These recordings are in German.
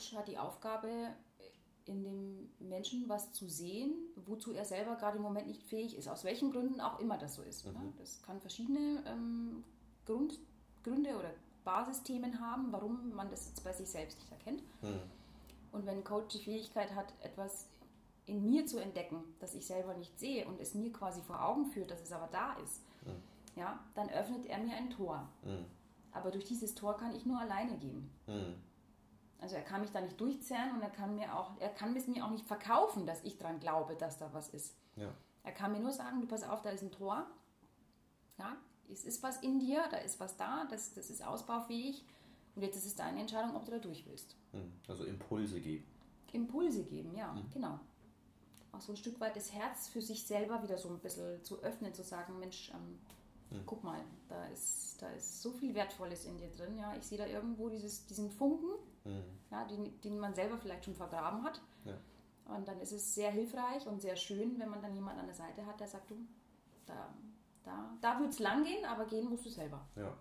Coach hat die Aufgabe, in dem Menschen was zu sehen, wozu er selber gerade im Moment nicht fähig ist, aus welchen Gründen auch immer das so ist. Ne? Mhm. Das kann verschiedene ähm, Grund, Gründe oder Basisthemen haben, warum man das jetzt bei sich selbst nicht erkennt. Mhm. Und wenn ein Coach die Fähigkeit hat, etwas in mir zu entdecken, das ich selber nicht sehe und es mir quasi vor Augen führt, dass es aber da ist, Mhm. ja, dann öffnet er mir ein Tor. Mhm. Aber durch dieses Tor kann ich nur alleine gehen. Mhm. Also er kann mich da nicht durchzerren und er kann mir auch, er kann es mir auch nicht verkaufen, dass ich dran glaube, dass da was ist. Ja. Er kann mir nur sagen, du pass auf, da ist ein Tor. Ja, es ist was in dir, da ist was da, das, das ist ausbaufähig. Und jetzt ist es deine Entscheidung, ob du da durch willst. Mhm. Also Impulse geben. Impulse geben, ja, genau. Auch so ein Stück weit das Herz für sich selber wieder so ein bisschen zu öffnen, zu sagen, Mensch, ähm, guck mal, da ist, da ist so viel Wertvolles in dir drin. Ja, ich sehe da irgendwo dieses, diesen Funken, Mhm. ja, den, den man selber vielleicht schon vergraben hat. Ja. Und dann ist es sehr hilfreich und sehr schön, wenn man dann jemanden an der Seite hat, der sagt, du, da, da, da wird es lang gehen, aber gehen musst du selber. Ja.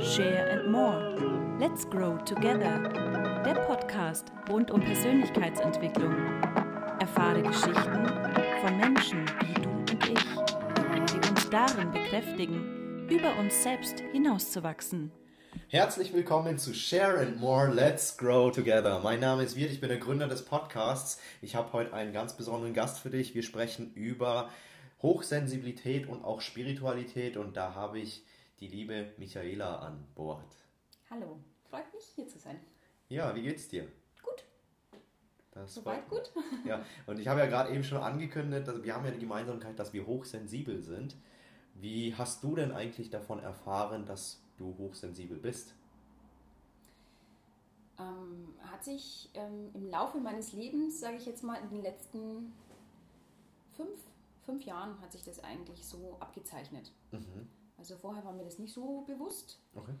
Share and More. Let's Grow Together. Der Podcast rund um Persönlichkeitsentwicklung. Erfahre Geschichten von Menschen wie du und ich, die uns darin bekräftigen, über uns selbst hinauszuwachsen. Herzlich willkommen zu Share and More, Let's Grow Together. Mein Name ist Wirt, ich bin der Gründer des Podcasts. Ich habe heute einen ganz besonderen Gast für dich. Wir sprechen über Hochsensibilität und auch Spiritualität und da habe ich die liebe Michaela an Bord. Hallo, freut mich hier zu sein. Ja, wie geht's dir? Gut, Das soweit gut. Ja, und ich habe ja gerade eben schon angekündigt, dass wir haben ja die Gemeinsamkeit, dass wir hochsensibel sind. Wie hast du denn eigentlich davon erfahren, dass du hochsensibel bist? Ähm, hat sich ähm, im Laufe meines Lebens, sage ich jetzt mal, in den letzten fünf, fünf Jahren hat sich das eigentlich so abgezeichnet. Mhm. Also vorher war mir das nicht so bewusst. Okay.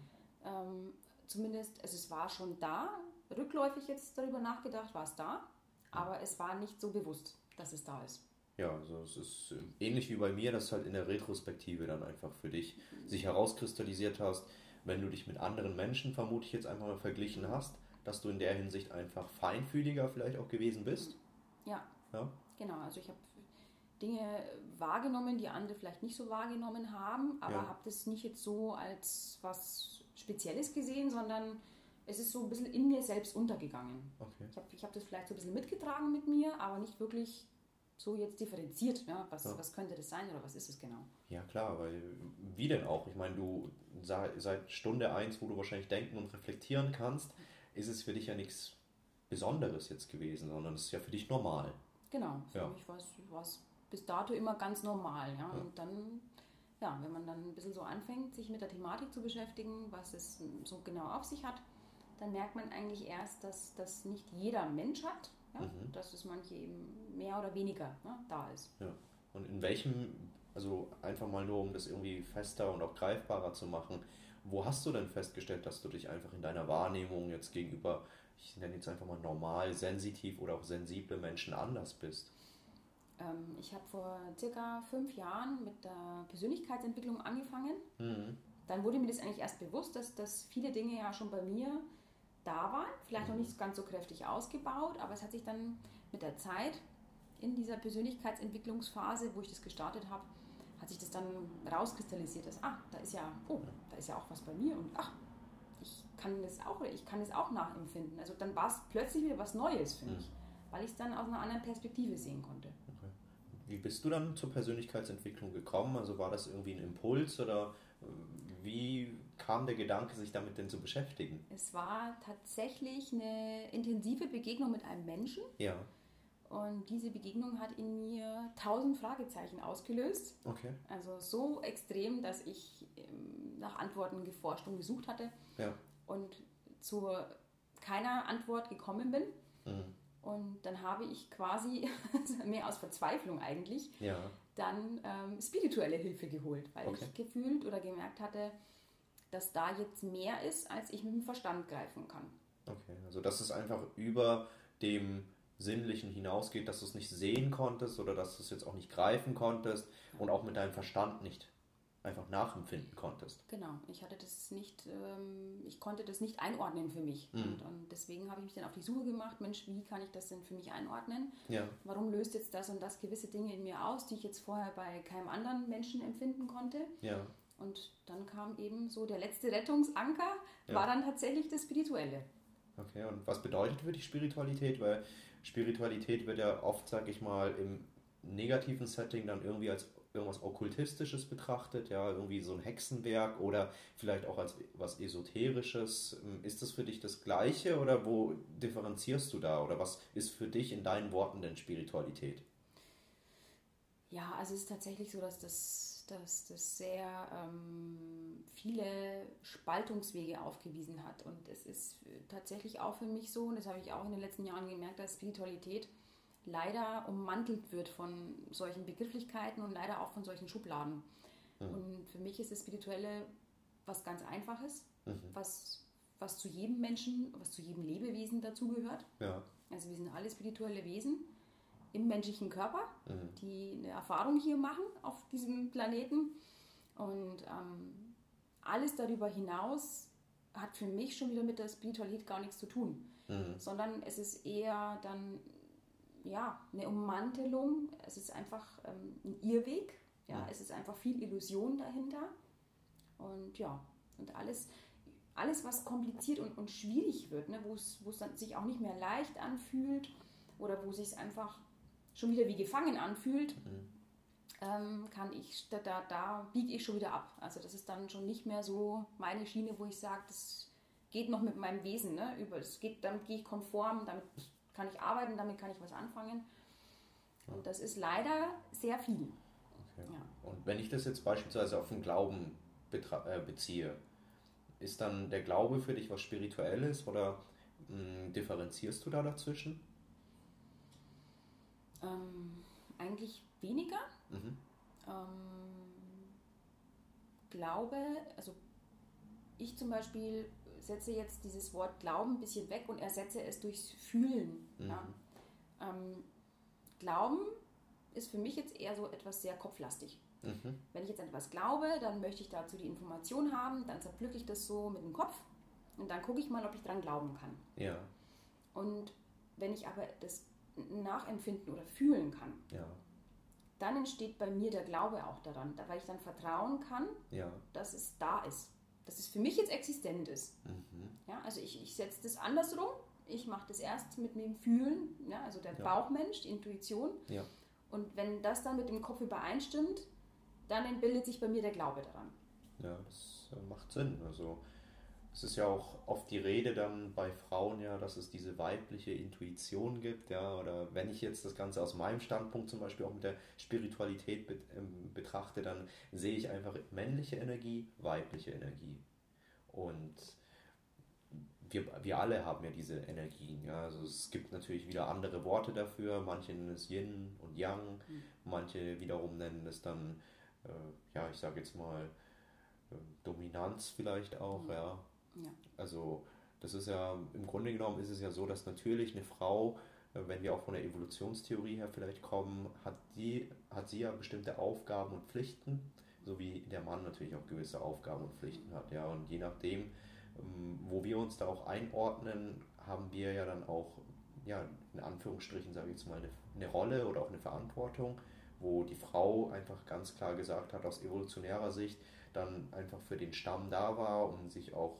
Ähm, zumindest, also es war schon da, rückläufig jetzt darüber nachgedacht, war es da, aber es war nicht so bewusst, dass es da ist. Ja, also es ist äh, ähnlich wie bei mir, dass halt in der Retrospektive dann einfach für dich sich herauskristallisiert hast, wenn du dich mit anderen Menschen, vermute ich jetzt einfach mal verglichen hast, dass du in der Hinsicht einfach feinfühliger vielleicht auch gewesen bist. Ja, Ja, genau. Also ich habe Dinge wahrgenommen, die andere vielleicht nicht so wahrgenommen haben, aber Ja. habe das nicht jetzt so als was Spezielles gesehen, sondern es ist so ein bisschen in mir selbst untergegangen. okay. Ich habe ich hab das vielleicht so ein bisschen mitgetragen mit mir, aber nicht wirklich so jetzt differenziert. Ja? Was, Ja. was könnte das sein oder was ist es genau? Ja, klar, weil wie denn auch? Ich meine, du seit Stunde eins, wo du wahrscheinlich denken und reflektieren kannst, ist es für dich ja nichts Besonderes jetzt gewesen, sondern es ist ja für dich normal. Genau, für Ja. mich war es bis dato immer ganz normal. Ja? Und dann, ja, wenn man dann ein bisschen so anfängt, sich mit der Thematik zu beschäftigen, was es so genau auf sich hat, dann merkt man eigentlich erst, dass das nicht jeder Mensch hat, ja? Mhm. dass es manche eben mehr oder weniger ne, da ist. Ja. Und in welchem, also einfach mal nur, um das irgendwie fester und auch greifbarer zu machen, wo hast du denn festgestellt, dass du dich einfach in deiner Wahrnehmung jetzt gegenüber, ich nenne jetzt einfach mal normal, sensitiv oder auch sensible Menschen anders bist? Ähm, ich habe vor circa fünf Jahren mit der Persönlichkeitsentwicklung angefangen. Mhm. Dann wurde mir das eigentlich erst bewusst, dass, dass viele Dinge ja schon bei mir da waren, vielleicht noch nicht ganz so kräftig ausgebaut, aber es hat sich dann mit der Zeit in dieser Persönlichkeitsentwicklungsphase, wo ich das gestartet habe, hat sich das dann rauskristallisiert, dass, ah, da ist ja, oh, da ist ja auch was bei mir und ach, ich kann das auch oder ich kann das auch nachempfinden. Also dann war es plötzlich wieder was Neues für mich, weil ich es dann aus einer anderen Perspektive sehen konnte. Okay. Wie bist du dann zur Persönlichkeitsentwicklung gekommen? Also war das irgendwie ein Impuls oder äh, wie kam der Gedanke, sich damit denn zu beschäftigen? Es war tatsächlich eine intensive Begegnung mit einem Menschen. Ja, Und diese Begegnung hat in mir tausend Fragezeichen ausgelöst. okay. Also so extrem, dass ich ähm, nach Antworten geforscht und gesucht hatte Ja. und zu keiner Antwort gekommen bin. Mhm. Und dann habe ich quasi, mehr aus Verzweiflung eigentlich, Ja, dann ähm, spirituelle Hilfe geholt, weil Okay. ich gefühlt oder gemerkt hatte, dass da jetzt mehr ist, als ich mit dem Verstand greifen kann. okay. Also dass es einfach über dem Sinnlichen hinausgeht, dass du es nicht sehen konntest oder dass du es jetzt auch nicht greifen konntest und auch mit deinem Verstand nicht einfach nachempfinden konntest. Genau, ich hatte das nicht, ähm, ich konnte das nicht einordnen für mich. Mhm. Und, und deswegen habe ich mich dann auf die Suche gemacht, Mensch, wie kann ich das denn für mich einordnen? Ja. Warum löst jetzt das und das gewisse Dinge in mir aus, die ich jetzt vorher bei keinem anderen Menschen empfinden konnte? Ja. Und dann kam eben so der letzte Rettungsanker, Ja. war dann tatsächlich das Spirituelle. Okay, und was bedeutet für dich Spiritualität? Weil Spiritualität wird ja oft, sag ich mal, im negativen Setting dann irgendwie als irgendwas Okkultistisches betrachtet, ja, irgendwie so ein Hexenwerk oder vielleicht auch als was Esoterisches. Ist das für dich das Gleiche oder wo differenzierst du da? Oder was ist für dich in deinen Worten denn Spiritualität? Ja, also es ist tatsächlich so, dass das, dass das sehr ähm, viele Spaltungswege aufgewiesen hat. Und es ist tatsächlich auch für mich so, und das habe ich auch in den letzten Jahren gemerkt, dass Spiritualität leider ummantelt wird von solchen Begrifflichkeiten und leider auch von solchen Schubladen. Und für mich ist das Spirituelle was ganz Einfaches, was, was zu jedem Menschen, was zu jedem Lebewesen dazugehört. Ja. Also wir sind alle spirituelle Wesen im menschlichen Körper, Mhm. die eine Erfahrung hier machen auf diesem Planeten. Und ähm, alles darüber hinaus hat für mich schon wieder mit der Spiritualität gar nichts zu tun, Mhm. sondern es ist eher dann ja eine Ummantelung. Es ist einfach ähm, ein Irrweg. Ja, Mhm. es ist einfach viel Illusion dahinter. Und ja, und alles, alles was kompliziert und, und schwierig wird, ne, wo es dann sich auch nicht mehr leicht anfühlt oder wo sich es einfach schon wieder wie gefangen anfühlt, ähm, kann ich, da, da, da biege ich schon wieder ab. Also das ist dann schon nicht mehr so meine Schiene, wo ich sage, das geht noch mit meinem Wesen, ne? Über, es geht, damit gehe ich konform, damit kann ich arbeiten, damit kann ich was anfangen. Und das ist leider sehr viel. Okay. Ja. Und wenn ich das jetzt beispielsweise auf den Glauben äh, beziehe, ist dann der Glaube für dich was Spirituelles oder mh, differenzierst du da dazwischen? Ähm, eigentlich weniger. Mhm. Ähm, glaube, also ich zum Beispiel setze jetzt dieses Wort Glauben ein bisschen weg und ersetze es durchs Fühlen. Ja. Ähm, Glauben ist für mich jetzt eher so etwas sehr kopflastig. Mhm. Wenn ich jetzt an etwas glaube, dann möchte ich dazu die Information haben, dann zerpflücke ich das so mit dem Kopf und dann gucke ich mal, ob ich dran glauben kann. Ja, Und wenn ich aber das nachempfinden oder fühlen kann, ja, dann entsteht bei mir der Glaube auch daran, da- weil ich dann vertrauen kann, ja. dass es da ist, dass es für mich jetzt existent ist. Mhm. Ja, also ich, ich setze das andersrum. Ich mache das erst mit dem Fühlen, ja, also der Ja. Bauchmensch, die Intuition. Ja. Und wenn das dann mit dem Kopf übereinstimmt, dann entbildet sich bei mir der Glaube daran. Ja, das äh, macht Sinn. Also es ist ja auch oft die Rede dann bei Frauen ja, dass es diese weibliche Intuition gibt, ja, oder wenn ich jetzt das Ganze aus meinem Standpunkt zum Beispiel auch mit der Spiritualität bet ähm, betrachte, dann sehe ich einfach männliche Energie, weibliche Energie. Und wir, wir alle haben ja diese Energien, ja. Also es gibt natürlich wieder andere Worte dafür. Manche nennen es Yin und Yang, manche wiederum nennen es dann, äh, ja, ich sage jetzt mal, äh, Dominanz vielleicht auch, Mhm. ja. Ja. Also das ist ja, im Grunde genommen ist es ja so, dass natürlich eine Frau, äh, wenn wir auch von der Evolutionstheorie her vielleicht kommen, hat, die, hat sie ja bestimmte Aufgaben und Pflichten, so wie der Mann natürlich auch gewisse Aufgaben und Pflichten hat, ja. Und je nachdem, ähm, wo wir uns da auch einordnen, haben wir ja dann auch, ja, in Anführungsstrichen sage ich jetzt mal, eine, eine Rolle oder auch eine Verantwortung, wo die Frau einfach ganz klar gesagt hat, aus evolutionärer Sicht, dann einfach für den Stamm da war und sich auch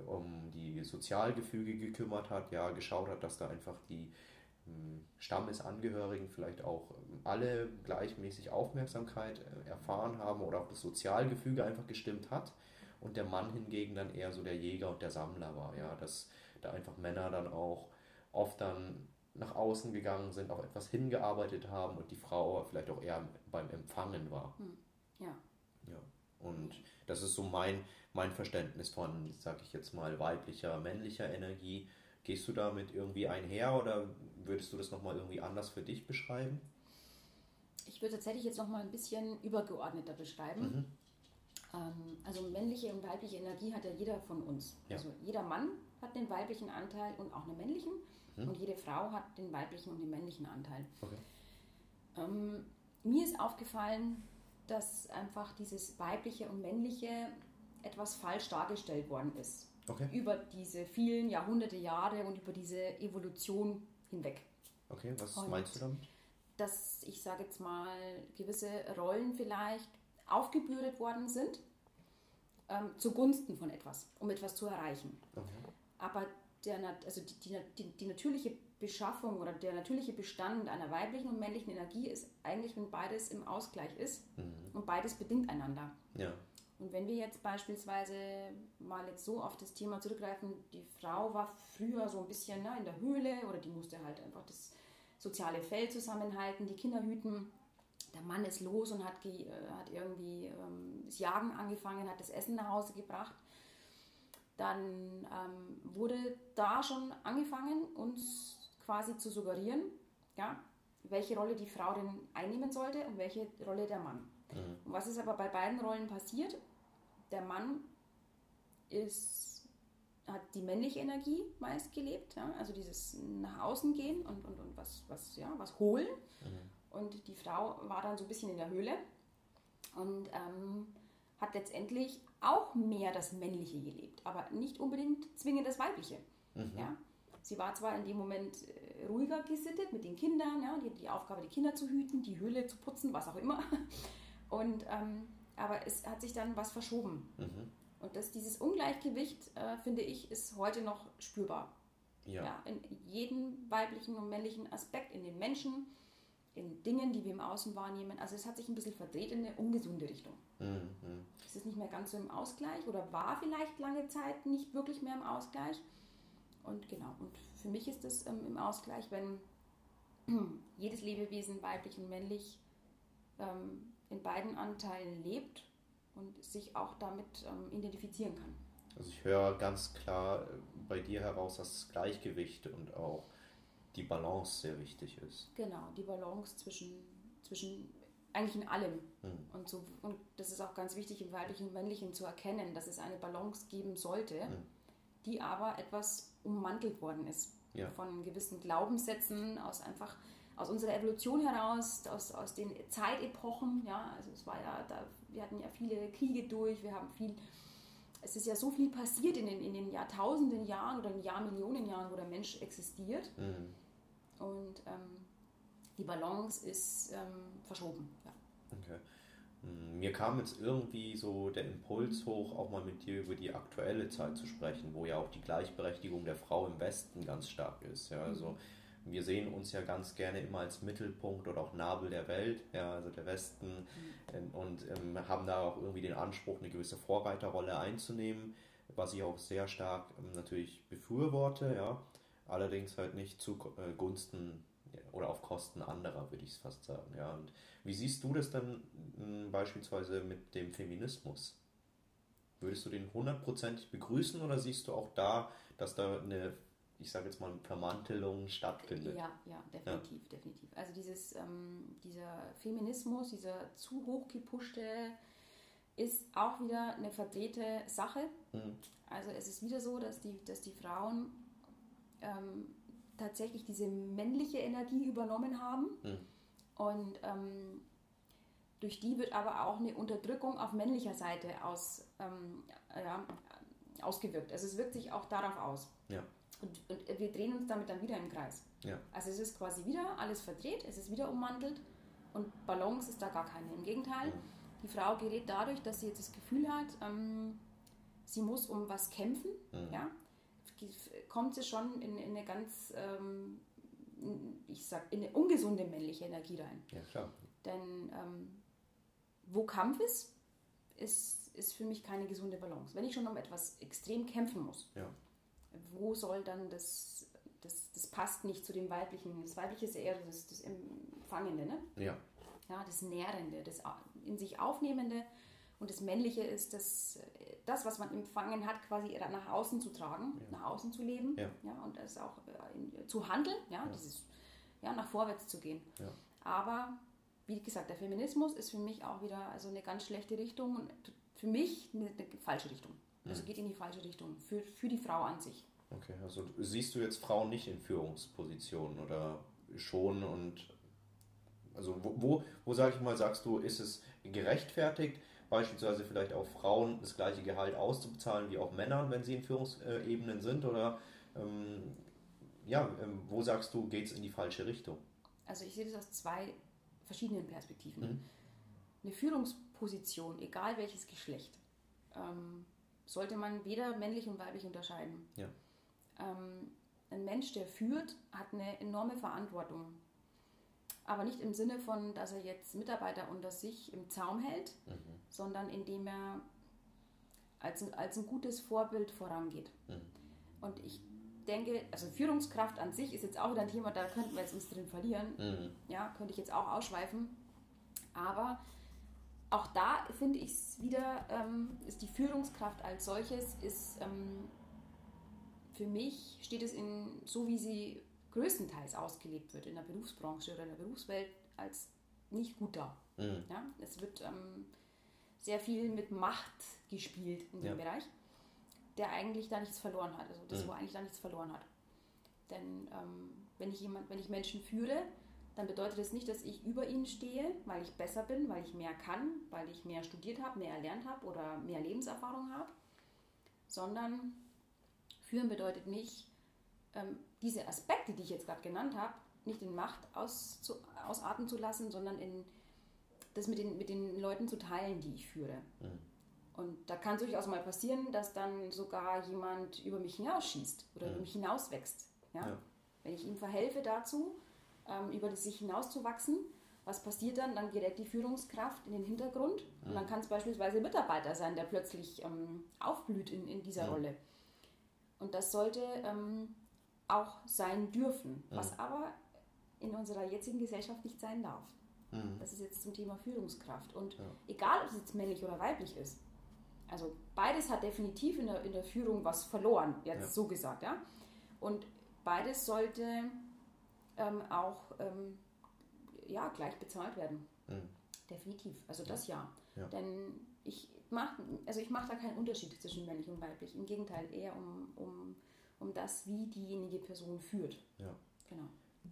um die Sozialgefüge gekümmert hat, ja, geschaut hat, dass da einfach die ähm, Stammesangehörigen vielleicht auch ähm, alle gleichmäßig Aufmerksamkeit äh, erfahren haben oder auch das Sozialgefüge einfach gestimmt hat und der Mann hingegen dann eher so der Jäger und der Sammler war, ja, dass da einfach Männer dann auch oft dann nach außen gegangen sind, auf etwas hingearbeitet haben und die Frau vielleicht auch eher beim Empfangen war. Ja. Ja. Und das ist so mein, mein Verständnis von, sag ich jetzt mal, weiblicher, männlicher Energie. Gehst du damit irgendwie einher oder würdest du das nochmal irgendwie anders für dich beschreiben? Ich würde tatsächlich jetzt noch mal ein bisschen übergeordneter beschreiben. Mhm. Ähm, also männliche und weibliche Energie hat ja jeder von uns. Ja. Also jeder Mann hat den weiblichen Anteil und auch einen männlichen Mhm. und jede Frau hat den weiblichen und den männlichen Anteil. Okay. Ähm, mir ist aufgefallen, dass einfach dieses weibliche und männliche etwas falsch dargestellt worden ist. Okay. Über diese vielen Jahrhunderte Jahre und über diese Evolution hinweg. Okay, was Und- meinst du damit? Dass ich sage jetzt mal, gewisse Rollen vielleicht aufgebürdet worden sind ähm, zugunsten von etwas, um etwas zu erreichen. Okay. Aber der, also die, die, die, die natürliche Beschaffung oder der natürliche Bestand einer weiblichen und männlichen Energie ist eigentlich, wenn beides im Ausgleich ist Mhm. und beides bedingt einander. Ja. Und wenn wir jetzt beispielsweise mal jetzt so auf das Thema zurückgreifen, die Frau war früher so ein bisschen ne, in der Höhle oder die musste halt einfach das soziale Feld zusammenhalten, die Kinder hüten. Der Mann ist los und hat, äh, hat irgendwie ähm, das Jagen angefangen, hat das Essen nach Hause gebracht. Dann ähm, wurde da schon angefangen, uns quasi zu suggerieren, ja, welche Rolle die Frau denn einnehmen sollte und welche Rolle der Mann. Mhm. Und was ist aber bei beiden Rollen passiert? Der Mann ist, hat die männliche Energie meist gelebt, ja? also dieses nach außen gehen und, und, und was, was, ja, was holen. Und die Frau war dann so ein bisschen in der Höhle und ähm, hat letztendlich auch mehr das Männliche gelebt, aber nicht unbedingt zwingend das Weibliche. Mhm. Ja? Sie war zwar in dem Moment äh, ruhiger gesittet mit den Kindern, ja? die, die Aufgabe, die Kinder zu hüten, die Höhle zu putzen, was auch immer. Und, ähm, aber es hat sich dann was verschoben. Mhm. Und das, dieses Ungleichgewicht, äh, finde ich, ist heute noch spürbar. Ja. Ja. in jedem weiblichen und männlichen Aspekt, in den Menschen, in Dingen, die wir im Außen wahrnehmen. Also es hat sich ein bisschen verdreht in eine ungesunde Richtung. Mhm. Es ist nicht mehr ganz so im Ausgleich oder war vielleicht lange Zeit nicht wirklich mehr im Ausgleich. Und genau, und für mich ist es ähm, im Ausgleich, wenn jedes Lebewesen, weiblich und männlich, ähm, in beiden Anteilen lebt und sich auch damit ähm, identifizieren kann. Also ich höre ganz klar äh, bei dir heraus, dass das Gleichgewicht und auch die Balance sehr wichtig ist. Genau, die Balance zwischen, zwischen eigentlich in allem. Mhm. Und, so, und das ist auch ganz wichtig im weiblichen und männlichen zu erkennen, dass es eine Balance geben sollte, Mhm. die aber etwas ummantelt worden ist. Ja. Von gewissen Glaubenssätzen, aus einfach aus unserer Evolution heraus, aus, aus den Zeitepochen. Ja, also es war ja, da, wir hatten ja viele Kriege durch, wir haben viel, es ist ja so viel passiert in den, in den Jahrtausenden Jahren oder in Jahrmillionen Jahren, wo der Mensch existiert. Mhm. Und ähm, die Balance ist ähm, verschoben. Ja. Okay. Mm, Mir kam jetzt irgendwie so der Impuls hoch, auch mal mit dir über die aktuelle Zeit zu sprechen, wo ja auch die Gleichberechtigung der Frau im Westen ganz stark ist. Ja, also wir sehen uns ja ganz gerne immer als Mittelpunkt oder auch Nabel der Welt, ja, also der Westen, ähm, und ähm, haben da auch irgendwie den Anspruch, eine gewisse Vorreiterrolle einzunehmen, was ich auch sehr stark ähm, natürlich befürworte, ja, allerdings halt nicht zugunsten oder auf Kosten anderer, würde ich es fast sagen, ja. Und wie siehst du das dann mh, beispielsweise mit dem Feminismus? Würdest du den hundertprozentig begrüßen oder siehst du auch da, dass da eine, ich sage jetzt mal, Vermantelung stattfindet? Ja, ja, definitiv, definitiv. Also dieses, ähm, dieser Feminismus, dieser zu hoch gepushte, ist auch wieder eine verdrehte Sache. Mhm. Also es ist wieder so, dass die, dass die Frauen ähm, tatsächlich diese männliche Energie übernommen haben. Mhm. Und ähm, durch die wird aber auch eine Unterdrückung auf männlicher Seite aus, ähm, ja, ausgewirkt. Also es wirkt sich auch darauf aus. Ja. Und, und wir drehen uns damit dann wieder im Kreis. Ja. Also es ist quasi wieder alles verdreht, es ist wieder ummantelt und Balance ist da gar keine. Im Gegenteil, die Frau gerät dadurch, dass sie jetzt das Gefühl hat, ähm, sie muss um was kämpfen, Mhm. ja, kommt sie schon in, in eine ganz, ähm, ich sag, in eine ungesunde männliche Energie rein. Ja, klar. Denn ähm, wo Kampf ist, ist, ist für mich keine gesunde Balance. Wenn ich schon um etwas extrem kämpfen muss, Ja. Wo soll dann das, das, das passt nicht zu dem Weiblichen. Das Weibliche ist eher das, das Empfangende, ne? Ja. ja, das Nährende, das in sich Aufnehmende. Und das Männliche ist das, das, was man empfangen hat, quasi nach außen zu tragen, Ja. nach außen zu leben Ja. Ja, und das auch äh, in, zu handeln, ja, Dieses, ja, nach vorwärts zu gehen. Ja. Aber wie gesagt, der Feminismus ist für mich auch wieder also eine ganz schlechte Richtung und für mich eine, eine falsche Richtung. Also Mhm. geht in die falsche Richtung für, für die Frau an sich. Okay, also siehst du jetzt Frauen nicht in Führungspositionen oder schon und Also wo, wo, wo sage ich mal, sagst du, ist es gerechtfertigt, beispielsweise vielleicht auch Frauen das gleiche Gehalt auszubezahlen wie auch Männern, wenn sie in Führungsebenen sind? Oder ähm, ja, ähm, wo sagst du, geht es in die falsche Richtung? Also ich sehe das aus zwei verschiedenen Perspektiven. Mhm. Eine Führungsposition, egal welches Geschlecht, ähm, sollte man weder männlich und weiblich unterscheiden. Ja. Ähm, ein Mensch, der führt, hat eine enorme Verantwortung. Aber nicht im Sinne von, dass er jetzt Mitarbeiter unter sich im Zaum hält, mhm. sondern indem er als, als ein gutes Vorbild vorangeht. Mhm. Und ich denke, also Führungskraft an sich ist jetzt auch wieder ein Thema, da könnten wir jetzt uns drin verlieren. Mhm. Ja, könnte ich jetzt auch ausschweifen. Aber auch da finde ich es wieder, ähm, ist die Führungskraft als solches, ist ähm, für mich, steht es in, so wie sie größtenteils ausgelebt wird in der Berufsbranche oder in der Berufswelt, als nicht gut da. Mhm. Ja, es wird ähm, sehr viel mit Macht gespielt in dem ja. Bereich der eigentlich da nichts verloren hat. Also das, mhm. wo eigentlich da nichts verloren hat. Denn ähm, wenn ich jemand, wenn ich Menschen führe, dann bedeutet das nicht, dass ich über ihnen stehe, weil ich besser bin, weil ich mehr kann, weil ich mehr studiert habe, mehr erlernt habe oder mehr Lebenserfahrung habe, sondern führen bedeutet nicht, ähm, diese Aspekte, die ich jetzt gerade genannt habe, nicht in Macht auszu, ausarten zu lassen, sondern in das mit den, mit den Leuten zu teilen, die ich führe. Mhm. Und da kann es durchaus mal passieren, dass dann sogar jemand über mich hinausschießt oder mhm. über mich hinauswächst. Ja? ja? Wenn ich ihm verhelfe dazu, ähm, über sich hinauszuwachsen, was passiert dann? Dann gerät die Führungskraft in den Hintergrund mhm. und dann kann es beispielsweise ein Mitarbeiter sein, der plötzlich ähm, aufblüht in, in dieser mhm. Rolle. Und das sollte ähm, auch sein dürfen, was aber in unserer jetzigen Gesellschaft nicht sein darf. Mhm. Das ist jetzt zum Thema Führungskraft. Und ja. egal, ob es jetzt männlich oder weiblich ist, also beides hat definitiv in der, in der Führung was verloren, jetzt ja. so gesagt, ja. Und beides sollte ähm, auch ähm, ja, gleich bezahlt werden. Mhm. Definitiv. Also das ja. ja. Denn ich mache also mach da keinen Unterschied zwischen männlich und weiblich. Im Gegenteil, eher um, um, um das, wie diejenige Person führt. Ja. Genau.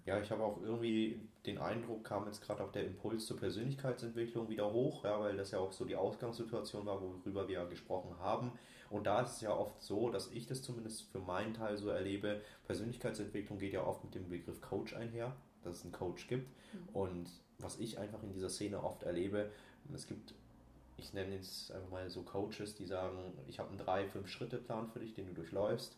Ja, ich habe auch irgendwie den Eindruck, kam jetzt gerade auch der Impuls zur Persönlichkeitsentwicklung wieder hoch, ja, weil das ja auch so die Ausgangssituation war, worüber wir ja gesprochen haben. Und da ist es ja oft so, dass ich das zumindest für meinen Teil so erlebe, Persönlichkeitsentwicklung geht ja oft mit dem Begriff Coach einher, dass es einen Coach gibt. Mhm. Und was ich einfach in dieser Szene oft erlebe, es gibt, ich nenne es einfach mal so Coaches, die sagen, ich habe einen drei, fünf Schritte Plan für dich, den du durchläufst.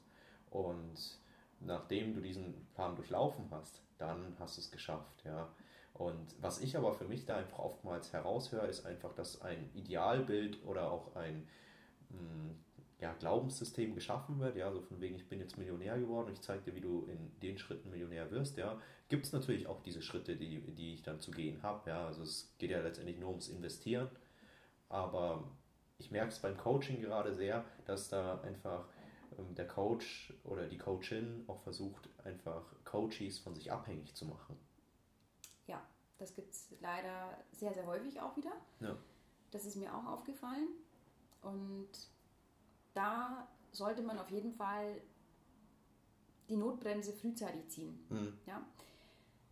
Und nachdem du diesen Plan durchlaufen hast, dann hast du es geschafft, ja. Und was ich aber für mich da einfach oftmals heraushöre, ist einfach, dass ein Idealbild oder auch ein mh, hm, ja, Glaubenssystem geschaffen wird, ja, so von wegen, ich bin jetzt Millionär geworden, ich zeige dir, wie du in den Schritten Millionär wirst, ja, gibt es natürlich auch diese Schritte, die, die ich dann zu gehen habe, ja, also es geht ja letztendlich nur ums Investieren, aber ich merke es beim Coaching gerade sehr, dass da einfach ähm, der Coach oder die Coachin auch versucht, einfach Coaches von sich abhängig zu machen. Ja, das gibt es leider sehr, sehr häufig auch wieder. Ja. Das ist mir auch aufgefallen. Und da sollte man auf jeden Fall die Notbremse frühzeitig ziehen. Mhm. Ja?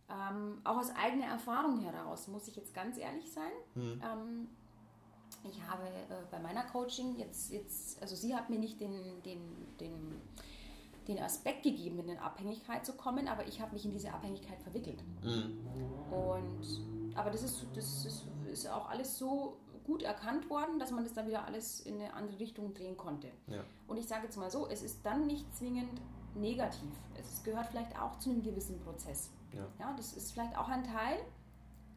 Ähm, auch aus eigener Erfahrung heraus, muss ich jetzt ganz ehrlich sein. Mhm. Ähm, ich habe äh, bei meiner Coaching jetzt, jetzt, also sie hat mir nicht den, den, den, den Aspekt gegeben, in eine Abhängigkeit zu kommen, aber ich habe mich in diese Abhängigkeit verwickelt. Mhm. Und, aber das ist, das ist, ist auch alles so gut erkannt worden, dass man das dann wieder alles in eine andere Richtung drehen konnte. Ja. Und ich sage jetzt mal so, es ist dann nicht zwingend negativ. Es gehört vielleicht auch zu einem gewissen Prozess. Ja. ja das ist vielleicht auch ein Teil,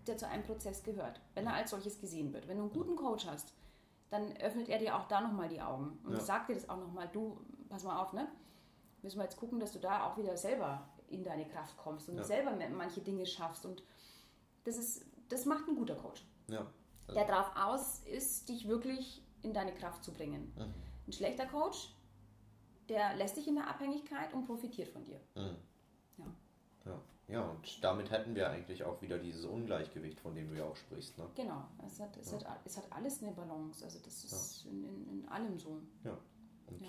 der zu einem Prozess gehört, wenn er als solches gesehen wird. Wenn du einen guten Coach hast, dann öffnet er dir auch da nochmal die Augen und ja. sagt dir das auch nochmal, du, pass mal auf, ne? Müssen wir jetzt gucken, dass du da auch wieder selber in deine Kraft kommst und ja. selber manche Dinge schaffst. Und das ist, das macht ein guter Coach. Ja. Der darauf aus ist, dich wirklich in deine Kraft zu bringen. Mhm. Ein schlechter Coach, der lässt dich in der Abhängigkeit und profitiert von dir. Mhm. Ja. ja. Ja, und damit hätten wir eigentlich auch wieder dieses Ungleichgewicht, von dem du ja auch sprichst. Ne? Genau, es hat, es, ja. hat, es hat alles eine Balance, also das ist ja. in, in, in, allem so. Ja, und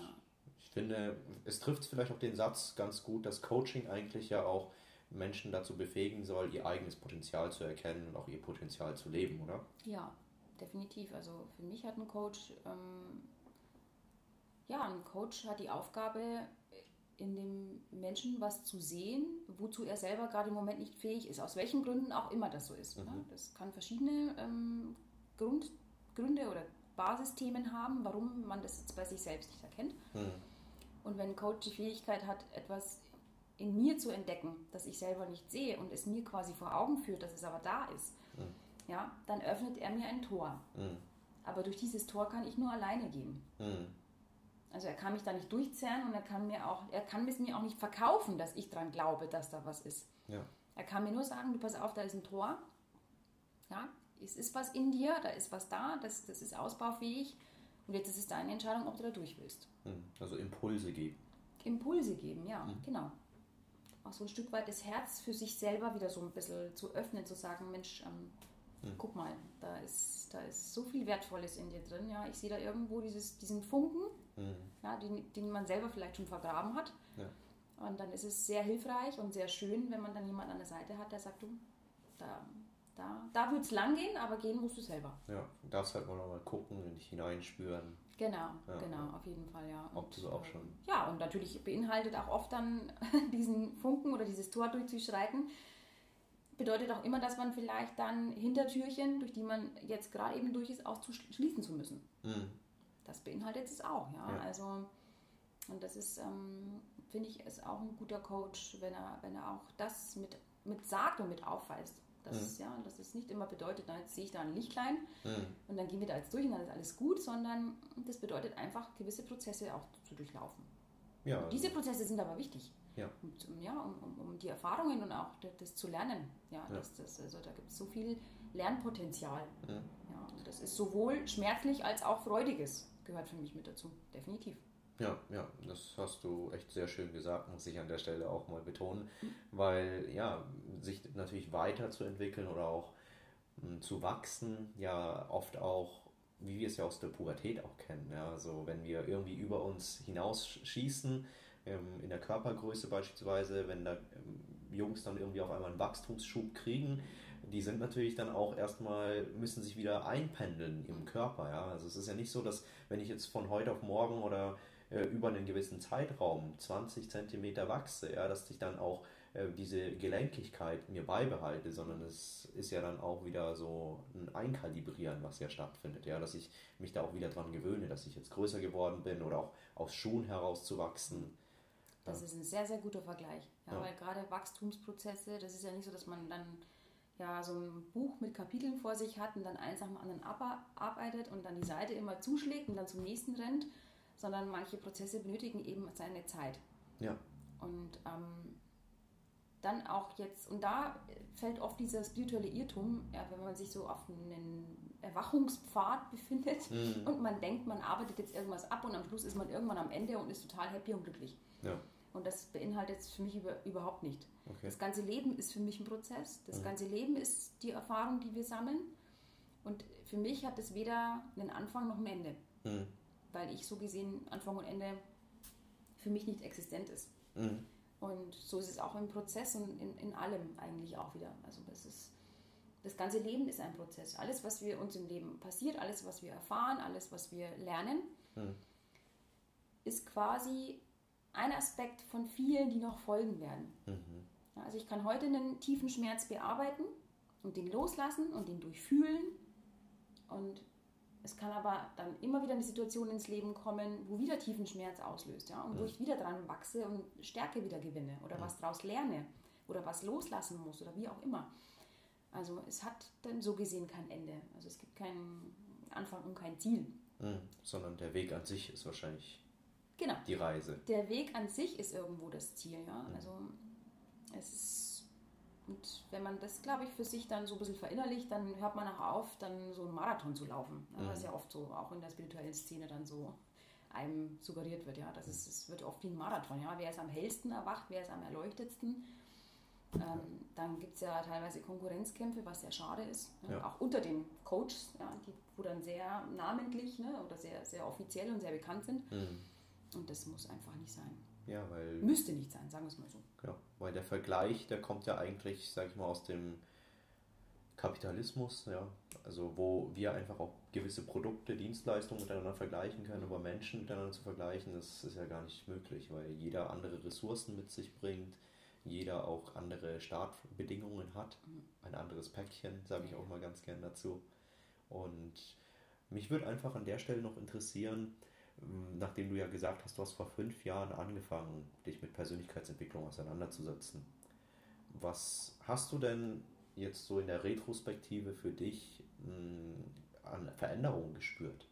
ich finde, es trifft vielleicht auch den Satz ganz gut, dass Coaching eigentlich ja auch Menschen dazu befähigen soll, ihr eigenes Potenzial zu erkennen und auch ihr Potenzial zu leben, oder? Ja, definitiv. Also für mich hat ein Coach, ähm, ja, ein Coach hat die Aufgabe, in dem Menschen was zu sehen, wozu er selber gerade im Moment nicht fähig ist, aus welchen Gründen auch immer das so ist. Mhm. Ne? Das kann verschiedene ähm, Grund, Gründe oder Basisthemen haben, warum man das jetzt bei sich selbst nicht erkennt. Mhm. Und wenn ein Coach die Fähigkeit hat, etwas in mir zu entdecken, das ich selber nicht sehe und es mir quasi vor Augen führt, dass es aber da ist, mhm. ja, dann öffnet er mir ein Tor. Mhm. Aber durch dieses Tor kann ich nur alleine gehen. Mhm. Also er kann mich da nicht durchzerren und er kann mir auch, er kann es mir auch nicht verkaufen, dass ich daran glaube, dass da was ist. Ja. Er kann mir nur sagen, du pass auf, da ist ein Tor. Ja, es ist was in dir, da ist was da, das, das ist ausbaufähig. Und jetzt ist es deine Entscheidung, ob du da durch willst. Hm, also Impulse geben. Impulse geben, ja, mhm. genau. Auch so ein Stück weit das Herz für sich selber wieder so ein bisschen zu öffnen, zu sagen, Mensch, ähm, mhm. guck mal, da ist, da ist so viel Wertvolles in dir drin. Ja, ich sehe da irgendwo dieses, diesen Funken, mhm. ja, den, den man selber vielleicht schon vergraben hat. Ja. Und dann ist es sehr hilfreich und sehr schön, wenn man dann jemanden an der Seite hat, der sagt, du, da, da, da wird es lang gehen, aber gehen musst du selber. Ja, du darfst halt mal nochmal gucken und dich hineinspüren. Genau, ja. genau, auf jeden Fall, ja. Ob du so auch schon. Ja, und natürlich beinhaltet auch oft dann diesen Funken oder dieses Tor durchzuschreiten, bedeutet auch immer, dass man vielleicht dann Hintertürchen, durch die man jetzt gerade eben durch ist, auch zu schließen zu müssen. Mhm. Das beinhaltet es auch, ja. ja. Also, und das ist, ähm, finde ich, ist auch ein guter Coach, wenn er, wenn er auch das mit, mit sagt und mit aufweist. Das, mhm. ja, dass es nicht immer bedeutet, jetzt sehe ich da ein Lichtlein mhm. und dann gehen wir da jetzt durch und dann ist alles gut, sondern das bedeutet einfach, gewisse Prozesse auch zu durchlaufen. Ja. Und diese Prozesse sind aber wichtig. Ja. Und, ja, um, um, um, die Erfahrungen und auch das, das zu lernen. Ja, ja. Das, das, also da gibt es so viel Lernpotenzial. Mhm. Ja, und das ist sowohl schmerzlich als auch freudiges, gehört für mich mit dazu, definitiv. Ja, ja, das hast du echt sehr schön gesagt, muss ich an der Stelle auch mal betonen, weil ja, sich natürlich weiterzuentwickeln oder auch m, hm, zu wachsen, ja oft auch, wie wir es ja aus der Pubertät auch kennen, ja, also wenn wir irgendwie über uns hinausschießen, ähm, in der Körpergröße beispielsweise, wenn da ähm, Jungs dann irgendwie auf einmal einen Wachstumsschub kriegen, die sind natürlich dann auch erstmal, müssen sich wieder einpendeln im Körper, ja, also es ist ja nicht so, dass wenn ich jetzt von heute auf morgen oder äh, über einen gewissen Zeitraum 20 cm wachse, ja, dass ich dann auch diese Gelenkigkeit mir beibehalte, sondern es ist ja dann auch wieder so ein Einkalibrieren, was ja stattfindet, ja, dass ich mich da auch wieder dran gewöhne, dass ich jetzt größer geworden bin oder auch aus Schuhen herauszuwachsen. Das ist ein sehr, sehr guter Vergleich. Ja, ja. Weil gerade Wachstumsprozesse, das ist ja nicht so, dass man dann ja so ein Buch mit Kapiteln vor sich hat und dann eins nach dem anderen abarbeitet und dann die Seite immer zuschlägt und dann zum nächsten rennt, sondern manche Prozesse benötigen eben seine Zeit. Ja. Und ähm, dann auch jetzt, und da fällt oft dieser spirituelle Irrtum, ja, wenn man sich so auf einen Erwachungspfad befindet mhm. und man denkt, man arbeitet jetzt irgendwas ab und am Schluss ist man irgendwann am Ende und ist total happy und glücklich. Ja. Und das beinhaltet es für mich über, überhaupt nicht. Okay. Das ganze Leben ist für mich ein Prozess. Das mhm. ganze Leben ist die Erfahrung, die wir sammeln. Und für mich hat es weder einen Anfang noch ein Ende. Mhm weil ich so gesehen Anfang und Ende für mich nicht existent ist. Und so ist es auch im Prozess und in, in allem eigentlich auch wieder. Also das ist das ganze Leben ist ein Prozess. Alles, was wir uns im Leben passiert, alles, was wir erfahren, alles, was wir lernen, mhm. ist quasi ein Aspekt von vielen, die noch folgen werden. Mhm. Also ich kann heute einen tiefen Schmerz bearbeiten und den loslassen und den durchfühlen und es kann aber dann immer wieder eine Situation ins Leben kommen, wo wieder tiefen Schmerz auslöst, ja, und wo ich wieder dran wachse und Stärke wieder gewinne oder ja. was daraus lerne oder was loslassen muss oder wie auch immer. Also es hat dann so gesehen kein Ende. Also es gibt keinen Anfang und kein Ziel. Mhm, sondern der Weg an sich ist wahrscheinlich genau. die Reise. Der Weg an sich ist irgendwo das Ziel, ja. Mhm. Also es ist und wenn man das, glaube ich, für sich dann so ein bisschen verinnerlicht, dann hört man auch auf, dann so einen Marathon zu laufen. Mhm. Das ist ja oft so, auch in der spirituellen Szene dann so einem suggeriert wird, ja. Das ist, es wird oft wie ein Marathon, ja. Wer ist am hellsten erwacht, wer ist am erleuchtetsten? Ähm, dann gibt es ja teilweise Konkurrenzkämpfe, was sehr schade ist. Ne? Ja. Auch unter den Coaches, ja, die, wo dann sehr namentlich ne, oder sehr, sehr offiziell und sehr bekannt sind. Mhm. Und das muss einfach nicht sein. Ja, weil. Müsste nicht sein, sagen wir es mal so. Genau, weil der Vergleich, der kommt ja eigentlich, sag ich mal, aus dem Kapitalismus, ja. Also wo wir einfach auch gewisse Produkte, Dienstleistungen miteinander vergleichen können, aber Menschen miteinander zu vergleichen, das ist ja gar nicht möglich, weil jeder andere Ressourcen mit sich bringt, jeder auch andere Startbedingungen hat, ein anderes Päckchen, sage ich auch mal ganz gern dazu. Und mich würde einfach an der Stelle noch interessieren, nachdem du ja gesagt hast, du hast vor fünf Jahren angefangen, dich mit Persönlichkeitsentwicklung auseinanderzusetzen. Was hast du denn jetzt so in der Retrospektive für dich mh, an Veränderungen gespürt?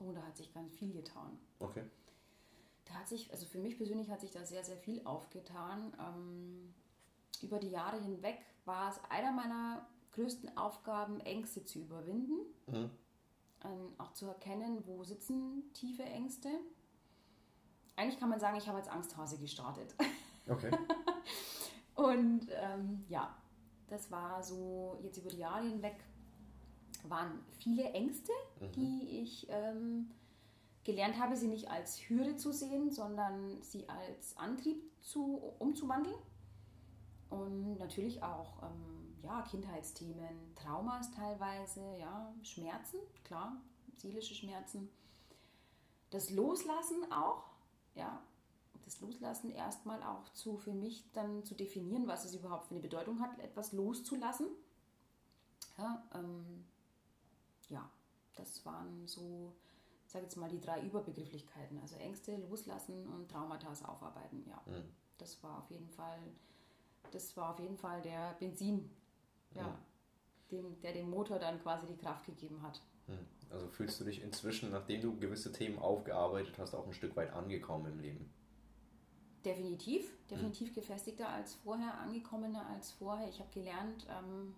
Oh, da hat sich ganz viel getan. Okay. Da hat sich, also für mich persönlich hat sich da sehr, sehr viel aufgetan. Ähm, über die Jahre hinweg war es einer meiner größten Aufgaben, Ängste zu überwinden. Mhm. Ähm, auch zu erkennen, wo sitzen tiefe Ängste. Eigentlich kann man sagen, ich habe als Angsthase gestartet. Okay. Und ähm, ja, das war so jetzt über die Jahre hinweg waren viele Ängste, mhm. die ich ähm, gelernt habe, sie nicht als Hürde zu sehen, sondern sie als Antrieb zu, umzuwandeln. Und natürlich auch ähm, ja, Kindheitsthemen, Traumas teilweise, ja, Schmerzen, klar, seelische Schmerzen. Das Loslassen auch, ja, das Loslassen erstmal auch zu für mich dann zu definieren, was es überhaupt für eine Bedeutung hat, etwas loszulassen. Ja, ähm, ja das waren so, ich sage jetzt mal, die drei Überbegrifflichkeiten. Also Ängste loslassen und Traumata aufarbeiten. Ja, mhm. das war auf jeden Fall, das war auf jeden Fall der Benzin, ja, dem, der dem Motor dann quasi die Kraft gegeben hat. Mhm. Also fühlst du dich inzwischen, nachdem du gewisse Themen aufgearbeitet hast, auch ein Stück weit angekommen im Leben? Definitiv, definitiv mhm. gefestigter als vorher, angekommener als vorher. Ich habe gelernt, ähm,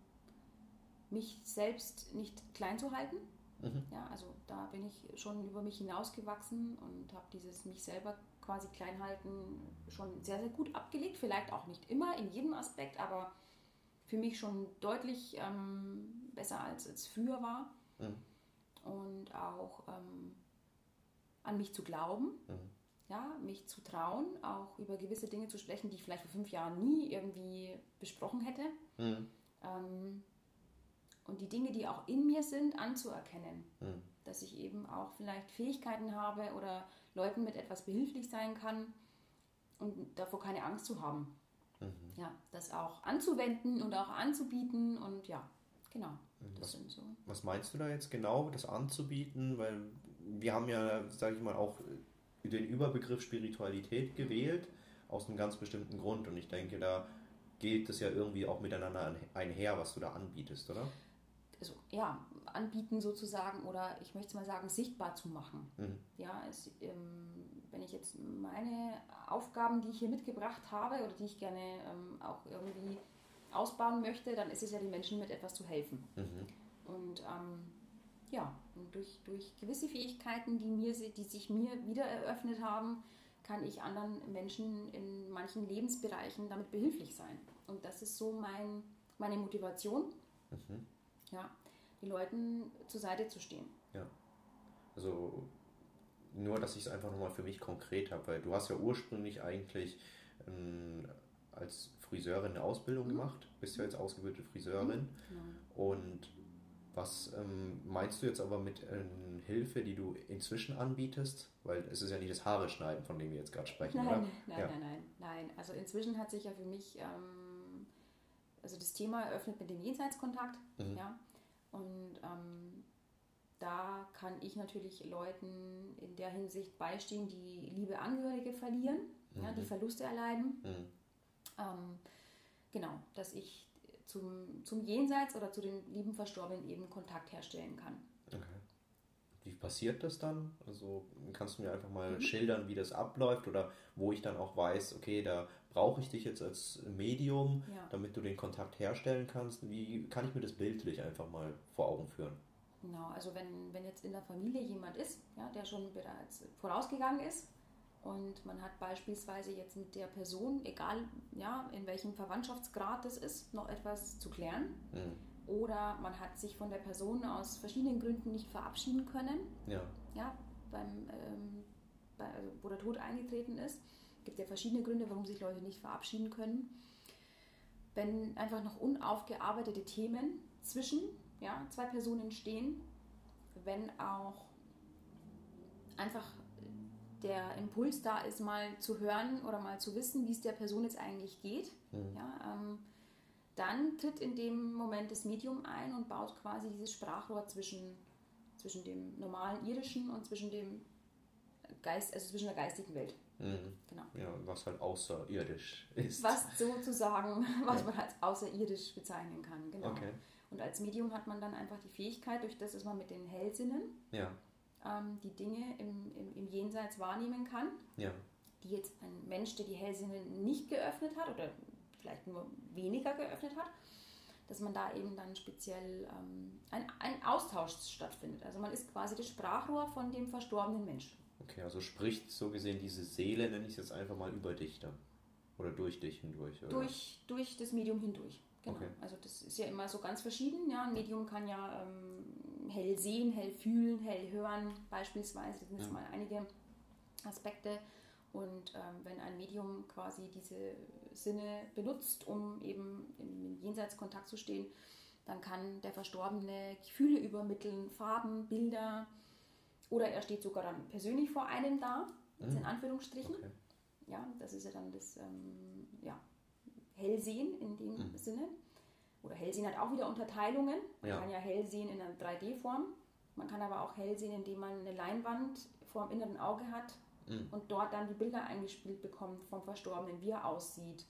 mich selbst nicht klein zu halten. Mhm. Ja, also da bin ich schon über mich hinausgewachsen und habe dieses mich selber quasi klein halten schon sehr, sehr gut abgelegt. Vielleicht auch nicht immer in jedem Aspekt, aber für mich schon deutlich ähm, besser als es früher war. Mhm. Und auch ähm, an mich zu glauben. Mhm ja, mich zu trauen, auch über gewisse Dinge zu sprechen, die ich vielleicht vor fünf Jahren nie irgendwie besprochen hätte. Mhm. Ähm, und die Dinge, die auch in mir sind, anzuerkennen. Dass ich eben auch vielleicht Fähigkeiten habe oder Leuten mit etwas behilflich sein kann und davor keine Angst zu haben. Mhm. Ja, das auch anzuwenden und auch anzubieten und ja, genau. Mhm. Was, so. was meinst du da jetzt genau, das anzubieten? Weil wir haben ja, sage ich mal, auch den Überbegriff Spiritualität gewählt, aus einem ganz bestimmten Grund. Und ich denke, da geht es ja irgendwie auch miteinander einher, was du da anbietest, oder? Also, ja, anbieten sozusagen oder ich möchte mal sagen, sichtbar zu machen. Mhm. Ja, es, ähm, wenn ich jetzt meine Aufgaben, die ich hier mitgebracht habe oder die ich gerne ähm, auch irgendwie ausbauen möchte, dann ist es ja den Menschen mit etwas zu helfen. Mhm. Und ähm, ja, und durch, durch gewisse Fähigkeiten, die, mir, die sich mir wieder eröffnet haben, kann ich anderen Menschen in manchen Lebensbereichen damit behilflich sein. Und das ist so mein, meine Motivation, mhm. Ja, den Leuten zur Seite zu stehen. Ja. Also nur, dass ich es einfach nochmal für mich konkret habe, weil du hast ja ursprünglich eigentlich ähm, als Friseurin eine Ausbildung mhm. gemacht, bist ja jetzt ausgebildete Friseurin mhm. genau. und was ähm, meinst du jetzt aber mit ähm, Hilfe, die du inzwischen anbietest? Weil es ist ja nicht das Haare schneiden, von dem wir jetzt gerade sprechen, nein, oder? Nein, ja. nein, nein, nein. Also inzwischen hat sich ja für mich, ähm, also das Thema eröffnet mit dem Jenseitskontakt, mhm. ja. Und ähm, da kann ich natürlich Leuten in der Hinsicht beistehen, die liebe Angehörige verlieren, mhm. ja, die mhm. Verluste erleiden. Mhm. Ähm, genau, dass ich zum, zum Jenseits oder zu den lieben Verstorbenen eben Kontakt herstellen kann. Okay. Wie passiert das dann? Also kannst du mir einfach mal mhm. schildern, wie das abläuft oder wo ich dann auch weiß, okay, da brauche ich dich jetzt als Medium, ja. damit du den Kontakt herstellen kannst. Wie kann ich mir das bildlich einfach mal vor Augen führen? Genau, also wenn, wenn jetzt in der Familie jemand ist, ja, der schon bereits vorausgegangen ist, und man hat beispielsweise jetzt mit der Person, egal ja, in welchem Verwandtschaftsgrad das ist, noch etwas zu klären. Mhm. Oder man hat sich von der Person aus verschiedenen Gründen nicht verabschieden können. Ja. Ja, beim, ähm, bei, also wo der Tod eingetreten ist. Gibt ja verschiedene Gründe, warum sich Leute nicht verabschieden können. Wenn einfach noch unaufgearbeitete Themen zwischen ja, zwei Personen stehen, wenn auch einfach der Impuls da ist, mal zu hören oder mal zu wissen, wie es der Person jetzt eigentlich geht, mhm. ja, ähm, dann tritt in dem Moment das Medium ein und baut quasi dieses Sprachrohr zwischen, zwischen dem normalen irdischen und zwischen dem Geist, also zwischen der geistigen Welt. Mhm. Genau. Ja, was halt außerirdisch ist. Was sozusagen, was ja. man als außerirdisch bezeichnen kann, genau. Okay. Und als Medium hat man dann einfach die Fähigkeit, durch das, dass man mit den Hellsinnen ja. ähm, die Dinge im, im, im, Jenseits wahrnehmen kann, ja. die jetzt ein Mensch, der die Hellsinne nicht geöffnet hat oder vielleicht nur weniger geöffnet hat, dass man da eben dann speziell ähm, ein, ein Austausch stattfindet. Also man ist quasi das Sprachrohr von dem verstorbenen Menschen. Okay, also spricht so gesehen diese Seele, nenne ich es jetzt einfach mal über dich dann. Oder durch dich hindurch, oder? Durch, durch das Medium hindurch. Genau. Okay. Also das ist ja immer so ganz verschieden. Ja, ein Medium kann ja ähm, hell sehen, hell fühlen, hell hören beispielsweise. Das sind jetzt ja. mal einige Aspekte. Und ähm, wenn ein Medium quasi diese Sinne benutzt, um eben im Jenseitskontakt zu stehen, dann kann der Verstorbene Gefühle übermitteln, Farben, Bilder, oder er steht sogar dann persönlich vor einem da, mhm. in Anführungsstrichen. Okay. Ja, das ist ja dann das ähm, ja, Hellsehen in dem mhm. Sinne. Oder Hellsehen hat auch wieder Unterteilungen. Man ja. kann ja hell sehen in einer 3D-Form. Man kann aber auch hell sehen, indem man eine Leinwand vor dem inneren Auge hat mhm. und dort dann die Bilder eingespielt bekommt vom Verstorbenen, wie er aussieht,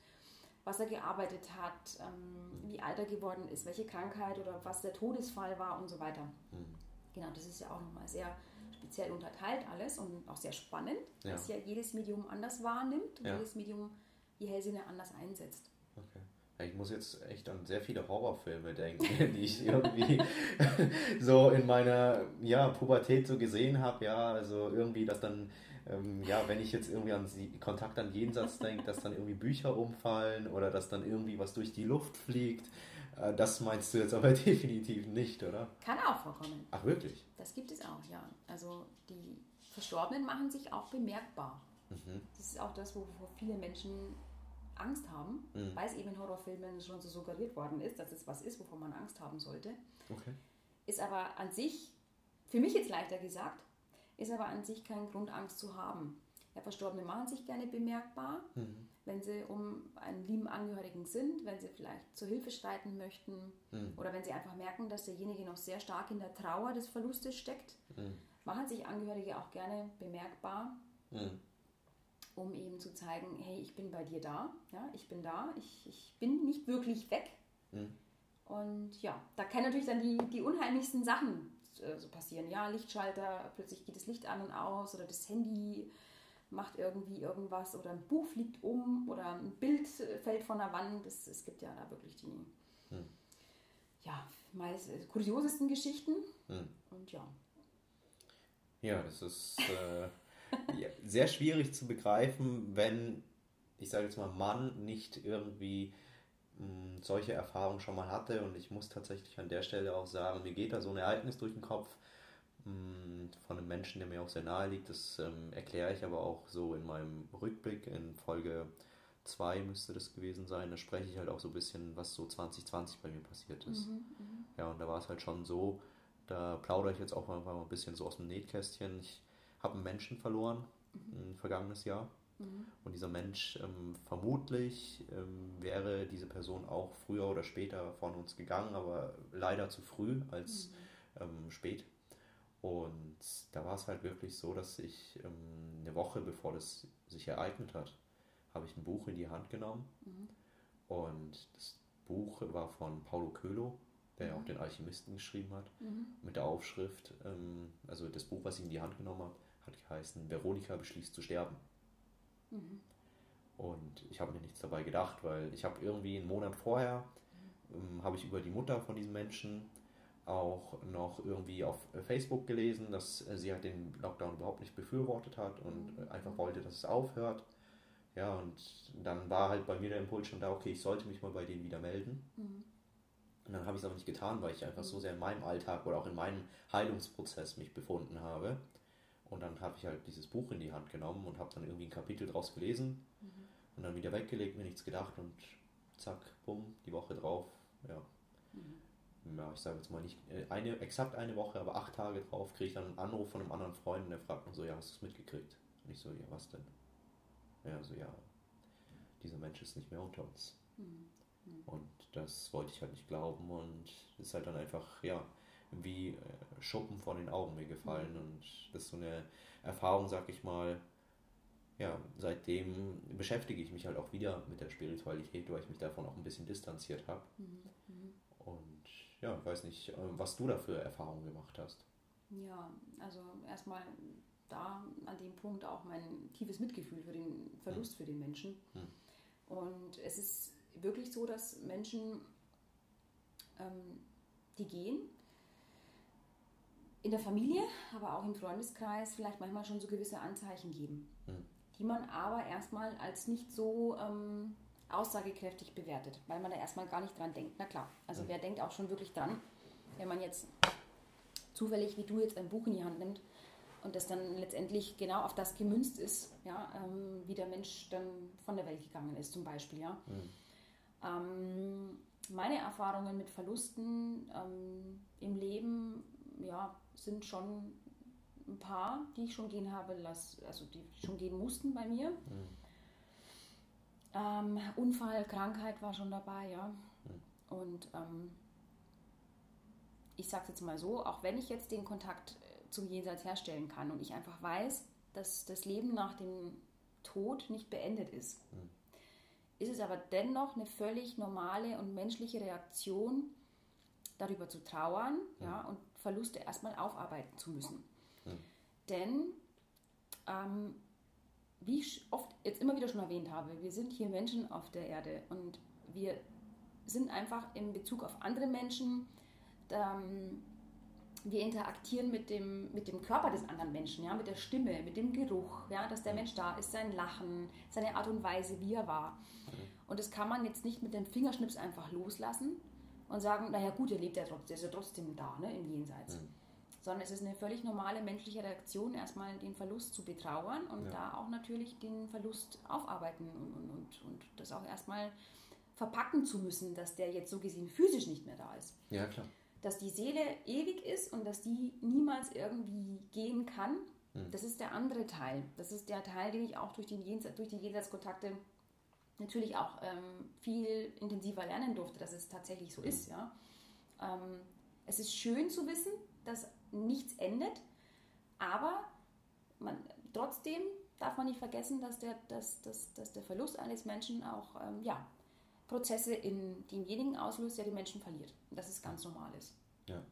was er gearbeitet hat, ähm, wie alt er geworden ist, welche Krankheit oder was der Todesfall war und so weiter. Mhm. Genau, das ist ja auch nochmal sehr speziell unterteilt alles und auch sehr spannend, ja. dass ja jedes Medium anders wahrnimmt und ja. jedes Medium die Hellsinne anders einsetzt. Okay. Ich muss jetzt echt an sehr viele Horrorfilme denken, die ich irgendwie so in meiner ja, Pubertät so gesehen habe. Ja, also irgendwie, dass dann, ähm, ja, wenn ich jetzt irgendwie an Kontakt an Jenseits denke, dass dann irgendwie Bücher umfallen oder dass dann irgendwie was durch die Luft fliegt. Äh, das meinst du jetzt aber definitiv nicht, oder? Kann auch vorkommen. Ach, wirklich? Das gibt es auch, ja. Also die Verstorbenen machen sich auch bemerkbar. Mhm. Das ist auch das, wovor viele Menschen Angst haben, mhm. weil es eben in Horrorfilmen schon so suggeriert worden ist, dass es was ist, wovon man Angst haben sollte. Okay. Ist aber an sich, für mich jetzt leichter gesagt, ist aber an sich kein Grund, Angst zu haben. Ja, Verstorbene machen sich gerne bemerkbar, mhm. Wenn sie um einen lieben Angehörigen sind, wenn sie vielleicht zur Hilfe streiten möchten mhm. oder wenn sie einfach merken, dass derjenige noch sehr stark in der Trauer des Verlustes steckt, mhm. machen sich Angehörige auch gerne bemerkbar, mhm. um eben zu zeigen, hey, ich bin bei dir da, ja, ich bin da, ich, ich bin nicht wirklich weg. Mhm. Und ja, da können natürlich dann die, die unheimlichsten Sachen äh, so passieren. Ja, Lichtschalter, plötzlich geht das Licht an und aus oder das Handy macht irgendwie irgendwas oder ein Buch fliegt um oder ein Bild fällt von der Wand. Es, es gibt ja da wirklich die hm. ja, meist äh, kuriosesten Geschichten. Hm. Und ja. Ja, das ist äh, ja, sehr schwierig zu begreifen, wenn, ich sage jetzt mal, Mann nicht irgendwie mh, hm, solche Erfahrungen schon mal hatte. Und ich muss tatsächlich an der Stelle auch sagen, mir geht da so ein Ereignis durch den Kopf von einem Menschen, der mir auch sehr nahe liegt. Das ähm, erkläre ich aber auch so in meinem Rückblick. In Folge 2 müsste das gewesen sein. Da spreche ich halt auch so ein bisschen, was so 2020 bei mir passiert ist. Mhm, mhm, ja, und da war es halt schon so, da plaudere ich jetzt auch mal, mal ein bisschen so aus dem Nähkästchen. Ich habe einen Menschen verloren mhm. vergangenes Jahr. Mhm. Und dieser Mensch, ähm, vermutlich ähm, wäre diese Person auch früher oder später von uns gegangen, aber leider zu früh als mhm. ähm, spät. Und da war es halt wirklich so, dass ich ähm, eine Woche bevor das sich ereignet hat, habe ich ein Buch in die Hand genommen. Mhm. Und das Buch war von Paulo Coelho, der mhm. auch den Alchemisten geschrieben hat, mhm. mit der Aufschrift, ähm, also das Buch, was ich in die Hand genommen habe, hat geheißen, Veronika beschließt zu sterben. Mhm. Und ich habe mir nichts dabei gedacht, weil ich habe irgendwie einen Monat vorher, ähm, habe ich über die Mutter von diesem Menschen auch noch irgendwie auf Facebook gelesen, dass sie halt den Lockdown überhaupt nicht befürwortet hat und mhm. einfach wollte, dass es aufhört. Ja, und dann war halt bei mir der Impuls schon da, okay, ich sollte mich mal bei denen wieder melden. Mhm. Und dann habe ich es aber nicht getan, weil ich einfach so mhm. sehr in meinem Alltag oder auch in meinem Heilungsprozess mich befunden habe. Und dann habe ich halt dieses Buch in die Hand genommen und habe dann irgendwie ein Kapitel draus gelesen und dann wieder weggelegt, mir nichts gedacht und zack, bumm, die Woche drauf, ja. Ja, ich sage jetzt mal nicht äh, eine, exakt eine Woche, aber acht Tage drauf kriege ich dann einen Anruf von einem anderen Freund und der fragt mich so, ja, hast du es mitgekriegt? Und ich so, ja, was denn? Ja, so, ja, dieser Mensch ist nicht mehr unter uns. Und das wollte ich halt nicht glauben und ist halt dann einfach, ja, wie äh, Schuppen vor den Augen mir gefallen und das ist so eine Erfahrung, sag ich mal, ja, seitdem beschäftige ich mich halt auch wieder mit der Spiritualität, weil ich mich davon auch ein bisschen distanziert habe. Und ja, weiß nicht, äh, was du da für Erfahrungen gemacht hast. Ja, also erstmal da an dem Punkt auch mein tiefes Mitgefühl für den Verlust für den Menschen. Und es ist wirklich so, dass Menschen, ähm, die gehen, in der Familie, aber auch im Freundeskreis vielleicht manchmal schon so gewisse Anzeichen geben, die man aber erstmal als nicht so ähm, aussagekräftig bewertet, weil man da erstmal gar nicht dran denkt. Na klar, also wer denkt auch schon wirklich dran, wenn man jetzt zufällig wie du jetzt ein Buch in die Hand nimmt und das dann letztendlich genau auf das gemünzt ist, ja, ähm, wie der Mensch dann von der Welt gegangen ist, zum Beispiel. Ja. Ähm, meine Erfahrungen mit Verlusten ähm, im Leben ja, sind schon ein paar, die ich schon gehen habe lassen, also die schon gehen mussten bei mir. Ähm, Unfall, Krankheit war schon dabei, ja. Und ähm, ich sage jetzt mal so, auch wenn ich jetzt den Kontakt äh, zum Jenseits herstellen kann und ich einfach weiß, dass das Leben nach dem Tod nicht beendet ist, ist es aber dennoch eine völlig normale und menschliche Reaktion, darüber zu trauern ja, und Verluste erstmal aufarbeiten zu müssen. Denn, ähm, wie ich oft jetzt immer wieder schon erwähnt habe, wir sind hier Menschen auf der Erde und wir sind einfach in Bezug auf andere Menschen, ähm, wir interagieren mit dem, mit dem Körper des anderen Menschen, ja, mit der Stimme, mit dem Geruch, ja, dass der Mensch da ist, sein Lachen, seine Art und Weise, wie er war. Und das kann man jetzt nicht mit dem Fingerschnips einfach loslassen und sagen, naja gut, er lebt ja trotzdem, ist ja trotzdem da, ne, im Jenseits. Sondern es ist eine völlig normale menschliche Reaktion, erstmal den Verlust zu betrauern und Ja. da auch natürlich den Verlust aufarbeiten und, und, und, und das auch erstmal verpacken zu müssen, dass der jetzt so gesehen physisch nicht mehr da ist Ja, klar. dass die Seele ewig ist und dass die niemals irgendwie gehen kann, das ist der andere Teil. Das ist der Teil, den ich auch durch, den Jenseits, durch die Jenseitskontakte natürlich auch ähm, viel intensiver lernen durfte, dass es tatsächlich so ist. Ja? Ähm, es ist schön zu wissen, dass nichts endet, aber man, trotzdem darf man nicht vergessen, dass der, dass, dass, dass der Verlust eines Menschen auch ähm, ja, Prozesse in demjenigen auslöst, der den Menschen verliert. Und das ist ganz normal ist. Ja,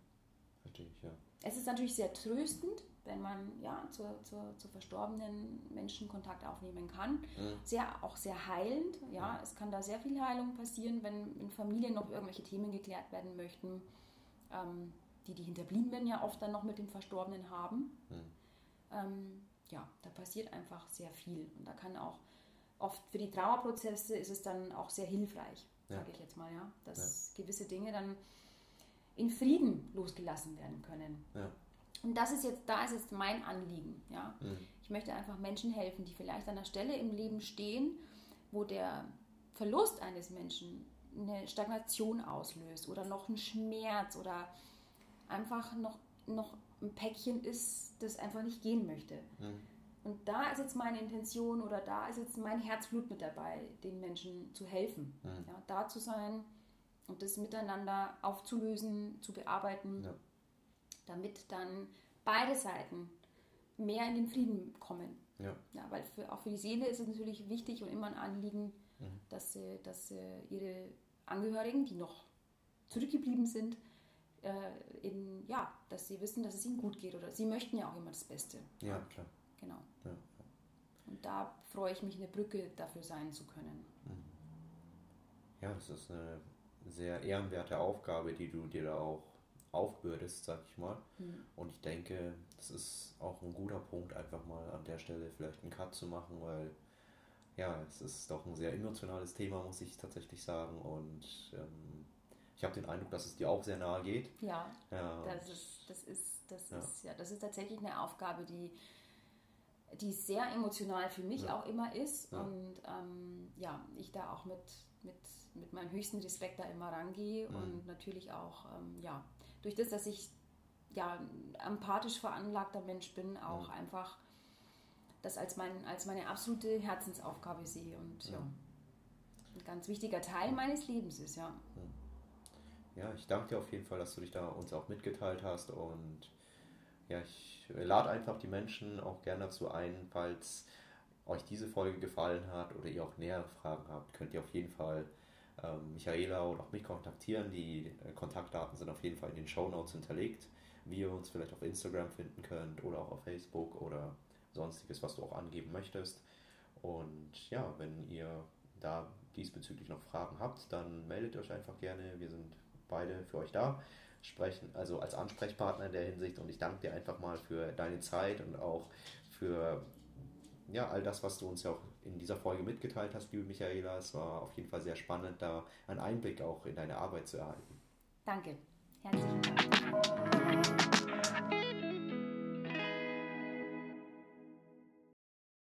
verstehe ich, ja. Es ist natürlich sehr tröstend, wenn man ja, zur, zur, zu verstorbenen Menschen Kontakt aufnehmen kann. Sehr, auch sehr heilend. Ja. Es kann da sehr viel Heilung passieren, wenn in Familien noch irgendwelche Themen geklärt werden möchten, ähm, die die Hinterbliebenen ja oft dann noch mit dem Verstorbenen haben. Ähm, ja, da passiert einfach sehr viel. Und da kann auch oft für die Trauerprozesse ist es dann auch sehr hilfreich, Ja. sage ich jetzt mal, ja, dass gewisse Dinge dann in Frieden losgelassen werden können. Ja. Und das ist jetzt, da ist jetzt mein Anliegen. Ja? Ich möchte einfach Menschen helfen, die vielleicht an einer Stelle im Leben stehen, wo der Verlust eines Menschen eine Stagnation auslöst oder noch ein Schmerz oder einfach noch, noch ein Päckchen ist, das einfach nicht gehen möchte. Und da ist jetzt meine Intention oder da ist jetzt mein Herzblut mit dabei, den Menschen zu helfen. Ja, da zu sein und das miteinander aufzulösen, zu bearbeiten Ja. damit dann beide Seiten mehr in den Frieden kommen. Ja. Ja, weil für, auch für die Seele ist es natürlich wichtig und immer ein Anliegen, dass, sie, dass ihre Angehörigen, die noch zurückgeblieben sind, äh, in, ja, dass sie wissen, dass es ihnen gut geht oder sie möchten ja auch immer das Beste. Ja, klar. Genau. Ja. Und da freue ich mich, eine Brücke dafür sein zu können. Ja, das ist eine sehr ehrenwerte Aufgabe, die du dir da auch aufbürdest, sag ich mal. Und ich denke, das ist auch ein guter Punkt, einfach mal an der Stelle vielleicht einen Cut zu machen, weil ja, es ist doch ein sehr emotionales Thema, muss ich tatsächlich sagen. Und ähm, ich habe den Eindruck, dass es dir auch sehr nahe geht. Ja, Ja, das ist, das ist, das Ja. ist, ja, das ist tatsächlich eine Aufgabe, die die sehr emotional für mich Ja. auch immer ist. Ja. Und ähm, ja, ich da auch mit, mit, mit meinem höchsten Respekt da immer rangehe Mhm. und natürlich auch, ähm, ja, durch das, dass ich ja ein empathisch veranlagter Mensch bin, auch Mhm. einfach das als, mein, als meine absolute Herzensaufgabe sehe und ja. Mhm. ein ganz wichtiger Teil meines Lebens ist, ja. Ja, ich danke dir auf jeden Fall, dass du dich da uns auch mitgeteilt hast und ja, ich lade einfach die Menschen auch gerne dazu ein, falls euch diese Folge gefallen hat oder ihr auch nähere Fragen habt, könnt ihr auf jeden Fall ähm, Michaela oder auch mich kontaktieren. Die äh, Kontaktdaten sind auf jeden Fall in den Show Notes hinterlegt, wie ihr uns vielleicht auf Instagram finden könnt oder auch auf Facebook oder sonstiges, was du auch angeben möchtest. Und ja, wenn ihr da diesbezüglich noch Fragen habt, dann meldet euch einfach gerne. Wir sind beide für euch da, sprechen also als Ansprechpartner in der Hinsicht und ich danke dir einfach mal für deine Zeit und auch für ja, all das, was du uns ja auch in dieser Folge mitgeteilt hast, liebe Michaela. Es war auf jeden Fall sehr spannend, da einen Einblick auch in deine Arbeit zu erhalten. Danke. Herzlichen Dank.